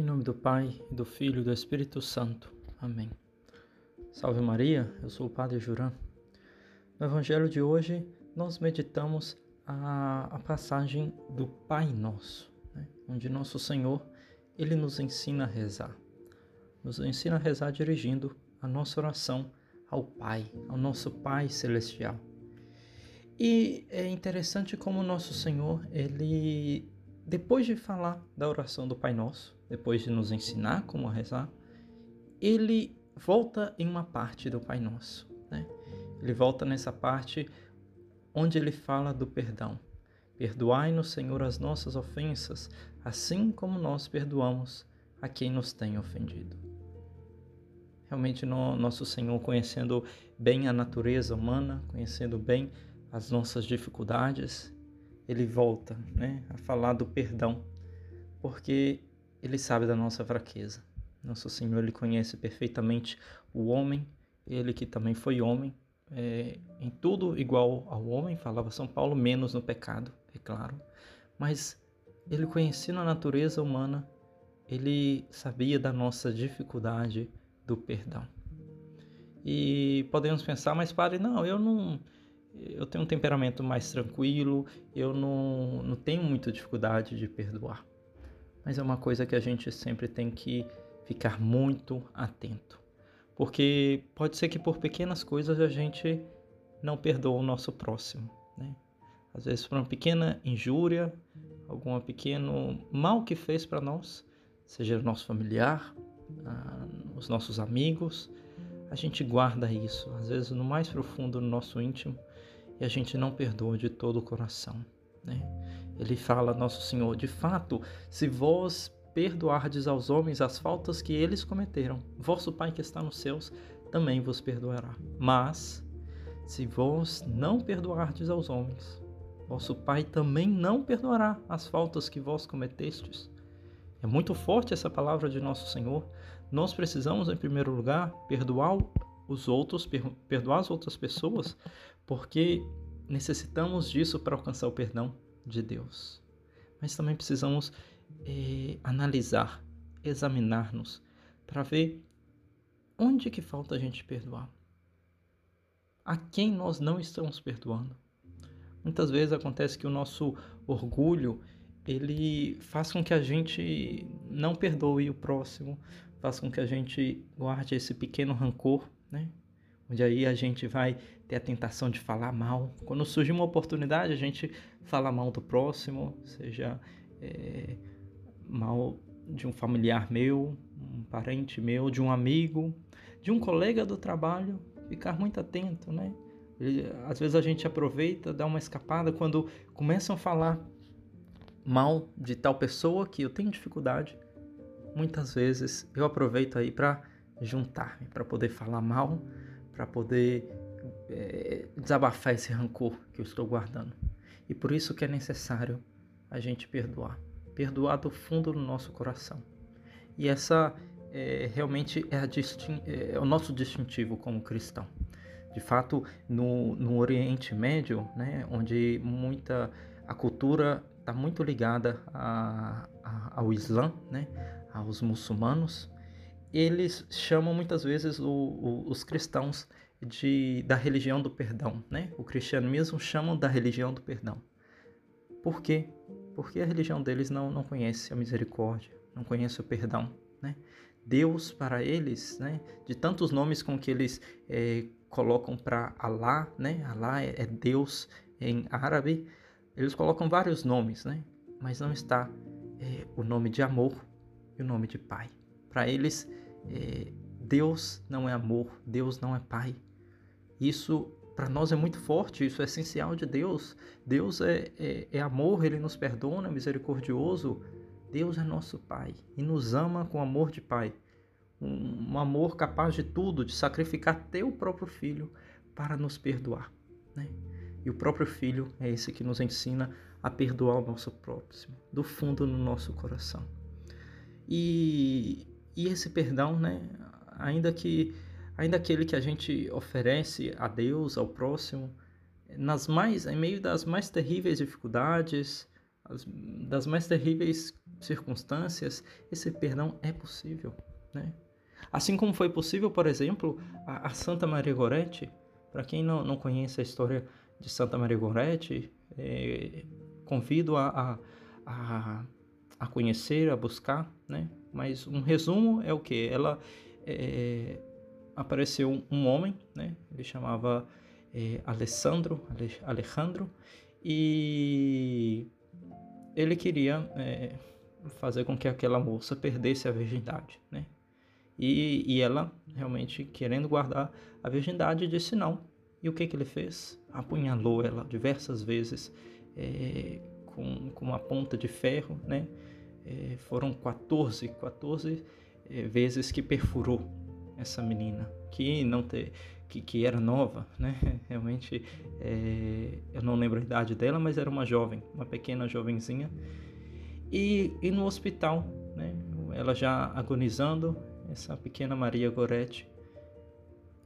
Em nome do Pai, do Filho e do Espírito Santo. Amém. Salve Maria, eu sou o Padre Juran. No Evangelho de hoje, nós meditamos a, a passagem do Pai Nosso, né? onde Nosso Senhor ele nos ensina a rezar. Nos ensina a rezar dirigindo a nossa oração ao Pai, ao nosso Pai Celestial. E é interessante como Nosso Senhor, ele, depois de falar da oração do Pai Nosso, depois de nos ensinar como rezar, ele volta em uma parte do Pai Nosso. Né? Ele volta nessa parte onde ele fala do perdão. Perdoai-nos, Senhor, as nossas ofensas, assim como nós perdoamos a quem nos tem ofendido. Realmente, no, nosso Senhor, conhecendo bem a natureza humana, conhecendo bem as nossas dificuldades, ele volta né, a falar do perdão, porque ele sabe da nossa fraqueza. Nosso Senhor, ele conhece perfeitamente o homem, ele que também foi homem, é, em tudo igual ao homem, falava São Paulo, menos no pecado, é claro. Mas ele conhecendo a natureza humana, ele sabia da nossa dificuldade do perdão. E podemos pensar, mas padre, não, eu não. Eu tenho um temperamento mais tranquilo, eu não, não tenho muita dificuldade de perdoar. Mas é uma coisa que a gente sempre tem que ficar muito atento. Porque pode ser que por pequenas coisas a gente não perdoa o nosso próximo, né? Às vezes por uma pequena injúria, algum pequeno mal que fez para nós, seja o nosso familiar, os nossos amigos, a gente guarda isso, às vezes no mais profundo do nosso íntimo, e a gente não perdoa de todo o coração. Né? Ele fala, Nosso Senhor, de fato, se vós perdoardes aos homens as faltas que eles cometeram, vosso Pai que está nos céus também vos perdoará. Mas, se vós não perdoardes aos homens, vosso Pai também não perdoará as faltas que vós cometestes. É muito forte essa palavra de nosso Senhor. Nós precisamos, em primeiro lugar, perdoar os outros, perdoar as outras pessoas, porque necessitamos disso para alcançar o perdão de Deus. Mas também precisamos é, analisar, examinar-nos, para ver onde que falta a gente perdoar. A quem nós não estamos perdoando. Muitas vezes acontece que o nosso orgulho ele faz com que a gente não perdoe o próximo, faz com que a gente guarde esse pequeno rancor, né? Onde aí a gente vai ter a tentação de falar mal. Quando surge uma oportunidade, a gente fala mal do próximo, seja é, mal de um familiar meu, um parente meu, de um amigo, de um colega do trabalho, ficar muito atento, né? Às vezes a gente aproveita, dá uma escapada quando começam a falar mal de tal pessoa que eu tenho dificuldade. Muitas vezes eu aproveito aí para juntar-me, para poder falar mal, para poder é, desabafar esse rancor que eu estou guardando. E por isso que é necessário a gente perdoar perdoar do fundo do nosso coração. E essa é, realmente é, distin é, o nosso distintivo como cristão. De fato, no, no Oriente Médio, né, onde muita a cultura está muito ligada a, a, ao Islã, né, aos muçulmanos, eles chamam muitas vezes o, o, os cristãos de, da religião do perdão. Né? O cristianismo chamam da religião do perdão. Por quê? porque a religião deles não, não conhece a misericórdia, não conhece o perdão. Né? Deus para eles, né, de tantos nomes com que eles é, colocam para Alá, né, Alá é, é, Deus em árabe, eles colocam vários nomes, né, mas não está é, o nome de amor e o nome de pai. Para eles, é, Deus não é amor, Deus não é pai. Isso para nós é muito forte, isso é essencial de Deus. Deus é, é, é amor, ele nos perdona, é misericordioso. Deus é nosso Pai e nos ama com amor de Pai. Um, um amor capaz de tudo, de sacrificar teu próprio filho para nos perdoar. Né? E o próprio Filho é esse que nos ensina a perdoar o nosso próximo, do fundo no nosso coração. E, e esse perdão, né, ainda que ainda aquele que a gente oferece a Deus, ao próximo, nas mais, em meio das mais terríveis dificuldades, as, das mais terríveis circunstâncias, esse perdão é possível, né? Assim como foi possível, por exemplo, a, a Santa Maria Gorete. Para quem não, não conhece a história de Santa Maria Gorete, é, convido a, a, a, a, conhecer, a buscar, né? Mas um resumo é o que? Ela é, apareceu um homem, né? Ele chamava é, Alessandro, Alejandro, e ele queria é, fazer com que aquela moça perdesse a virgindade, né? E, e ela, realmente querendo guardar a virgindade, disse não. E o que, que ele fez? Apunhalou ela diversas vezes é, com, com uma ponta de ferro, né? É, foram 14, 14 é, vezes que perfurou essa menina, que não te, que, que era nova, né? Realmente, é, eu não lembro a idade dela, mas era uma jovem, uma pequena jovenzinha. E, e no hospital, né? Ela já agonizando, essa pequena Maria Goretti,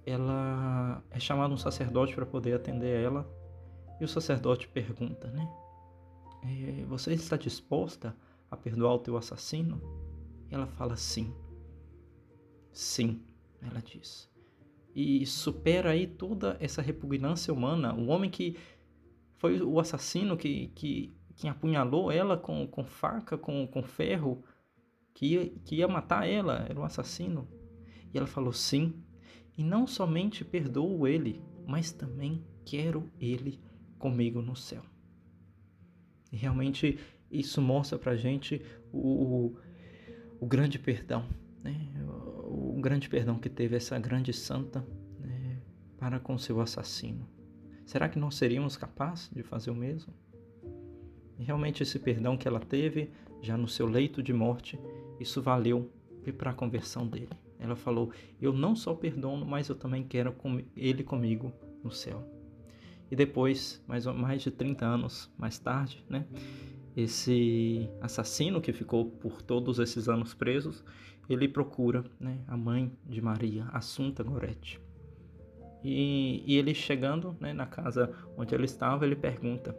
ela é chamada um sacerdote para poder atender ela. E o sacerdote pergunta, né? É, você está disposta a perdoar o teu assassino? Ela fala sim. Sim, ela diz. E supera aí toda essa repugnância humana. O homem que foi o assassino que, que, que apunhalou ela com, com faca, com, com ferro, que ia, que ia matar ela, era um assassino. E ela falou sim. E não somente perdoo ele, mas também quero ele comigo no céu. E realmente isso mostra pra gente o, o, grande perdão, né? o, o, grande perdão que teve essa grande santa né? para com seu assassino. Será que nós seríamos capazes de fazer o mesmo? E realmente esse perdão que ela teve já no seu leito de morte isso valeu para a conversão dele. Ela falou: Eu não só perdono, mas eu também quero ele comigo no céu. E depois, mais, mais de 30 anos mais tarde, né, esse assassino que ficou por todos esses anos presos, ele procura né, a mãe de Maria, Assunta Goretti. E, e ele chegando né, na casa onde ela estava, ele pergunta: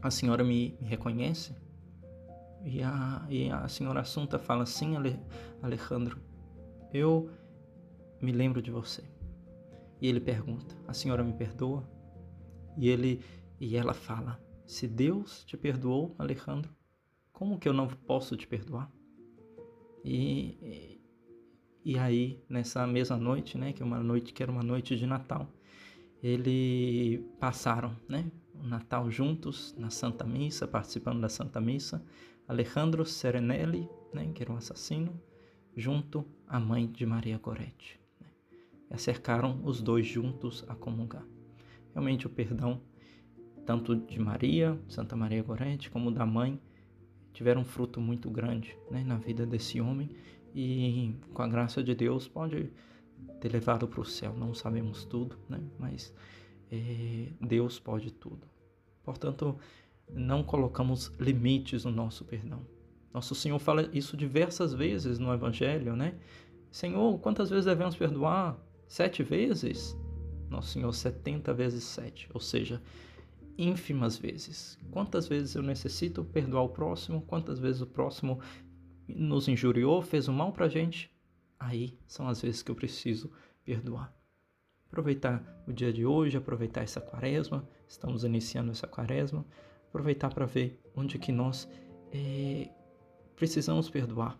A senhora me, me reconhece? E a, e a senhora Assunta fala assim, Alejandro, eu me lembro de você. E ele pergunta, a senhora me perdoa? E ele e ela fala, se Deus te perdoou, Alejandro, como que eu não posso te perdoar? E, e aí, nessa mesma noite, né, que é uma noite que era uma noite de Natal, eles passaram, né, o Natal juntos na Santa Missa, participando da Santa Missa, Alejandro Serenelli, né, que era um assassino, junto à mãe de Maria Goretti. Né, acercaram os dois juntos a comungar. Realmente o perdão, tanto de Maria, Santa Maria Goretti, como da mãe, tiveram um fruto muito grande né, na vida desse homem e com a graça de Deus pode ter levado para o céu. Não sabemos tudo, né, mas é, Deus pode tudo. Portanto, não colocamos limites no nosso perdão. Nosso Senhor fala isso diversas vezes no Evangelho, né? Senhor, quantas vezes devemos perdoar? Sete vezes? Nosso Senhor, setenta vezes sete, ou seja, ínfimas vezes. Quantas vezes eu necessito perdoar o próximo? Quantas vezes o próximo nos injuriou, fez um mal pra gente? Aí são as vezes que eu preciso perdoar. Aproveitar o dia de hoje, aproveitar essa quaresma, estamos iniciando essa quaresma, aproveitar para ver onde que nós é, precisamos perdoar.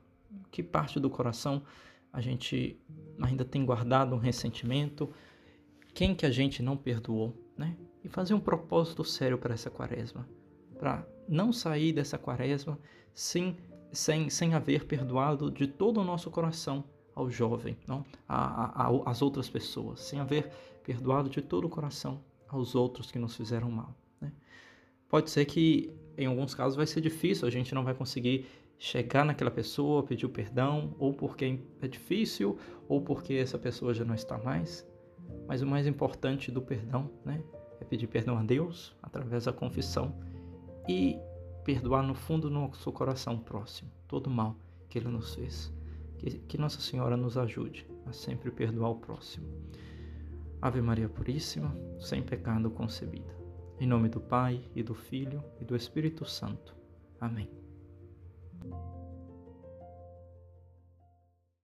Que parte do coração a gente ainda tem guardado um ressentimento? Quem que a gente não perdoou, né? E fazer um propósito sério para essa quaresma, para não sair dessa quaresma sem, sem, sem haver perdoado de todo o nosso coração ao jovem, não? A, a, a, as outras pessoas, sem haver perdoado de todo o coração aos outros que nos fizeram mal. Pode ser que em alguns casos vai ser difícil, a gente não vai conseguir chegar naquela pessoa, pedir o perdão, ou porque é difícil, ou porque essa pessoa já não está mais. Mas o mais importante do perdão, né, é pedir perdão a Deus através da confissão e perdoar no fundo do nosso coração próximo todo o mal que ele nos fez. Que, que Nossa Senhora nos ajude a sempre perdoar o próximo. Ave Maria Puríssima, sem pecado concebida. Em nome do Pai, e do Filho, e do Espírito Santo. Amém.